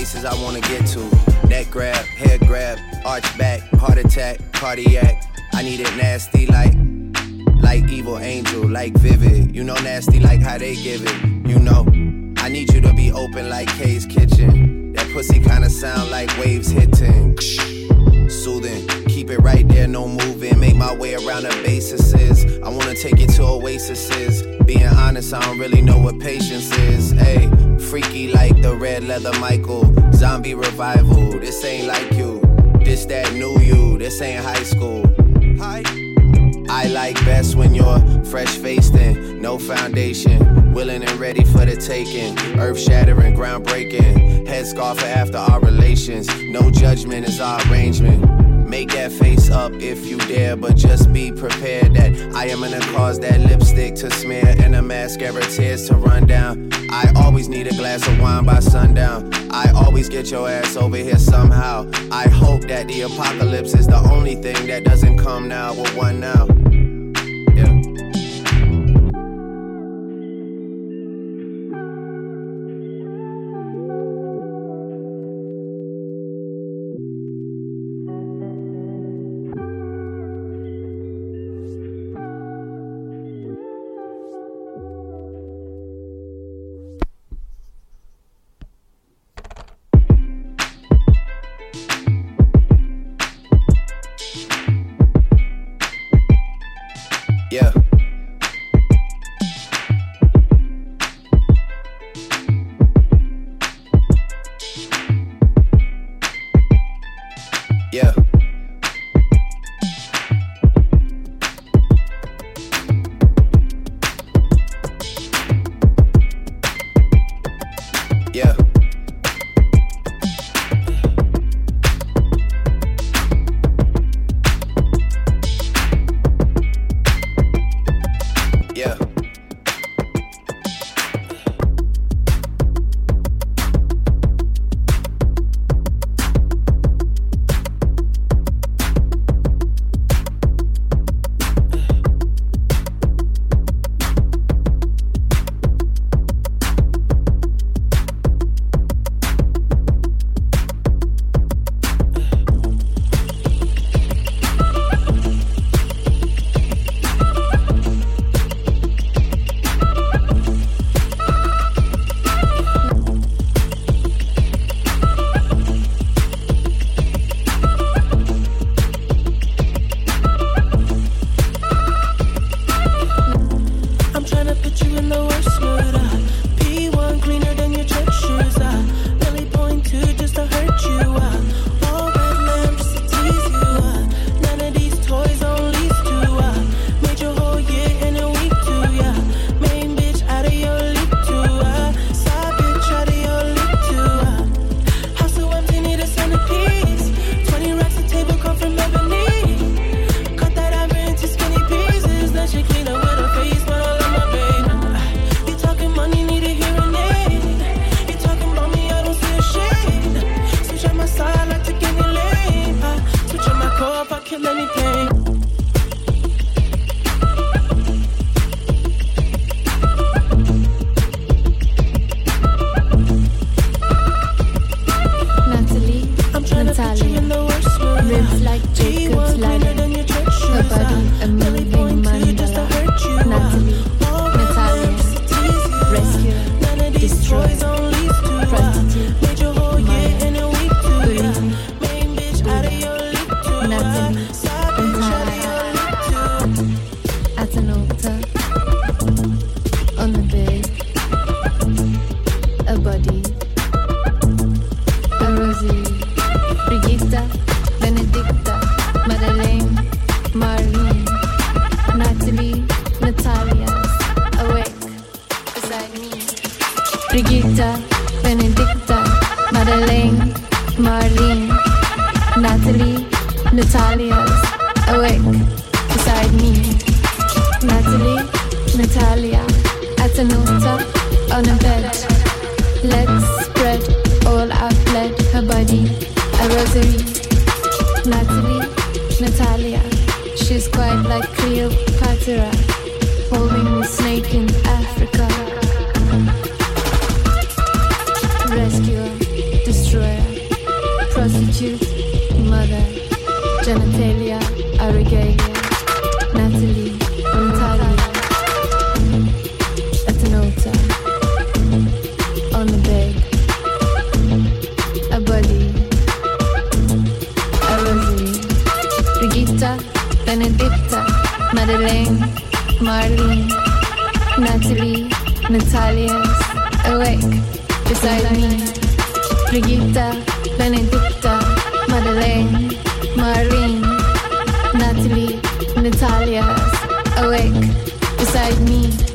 places I wanna get to. Neck grab, head grab, arch back, heart attack, cardiac. I need it nasty like, like evil angel, like vivid. You know nasty like how they give it. You know, I need you to be open like Kay's kitchen. That pussy kinda sound like waves hitting. Soothing, keep it right there, no moving. Make my way around the bases. I wanna take you to oases. Being honest, I don't really know what patience is. Hey, freaky like the red leather Michael. Zombie revival, this ain't like you. This that new you, this ain't high school. Hi. I like best when you're fresh faced and no foundation. Willing and ready for the taking. Earth shattering, groundbreaking. Headscarf after our relations. No judgment is our arrangement. Make that face up if you dare, but just be prepared that I am gonna cause that lipstick to smear and a mascara tears to run down. I always need a glass of wine by sundown. I always get your ass over here somehow. I hope that the apocalypse is the only thing that doesn't come now with one now. Natalie, Natalia's awake beside me.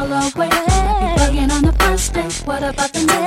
all away. Bugging on the first date. What about the next?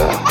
Just fucked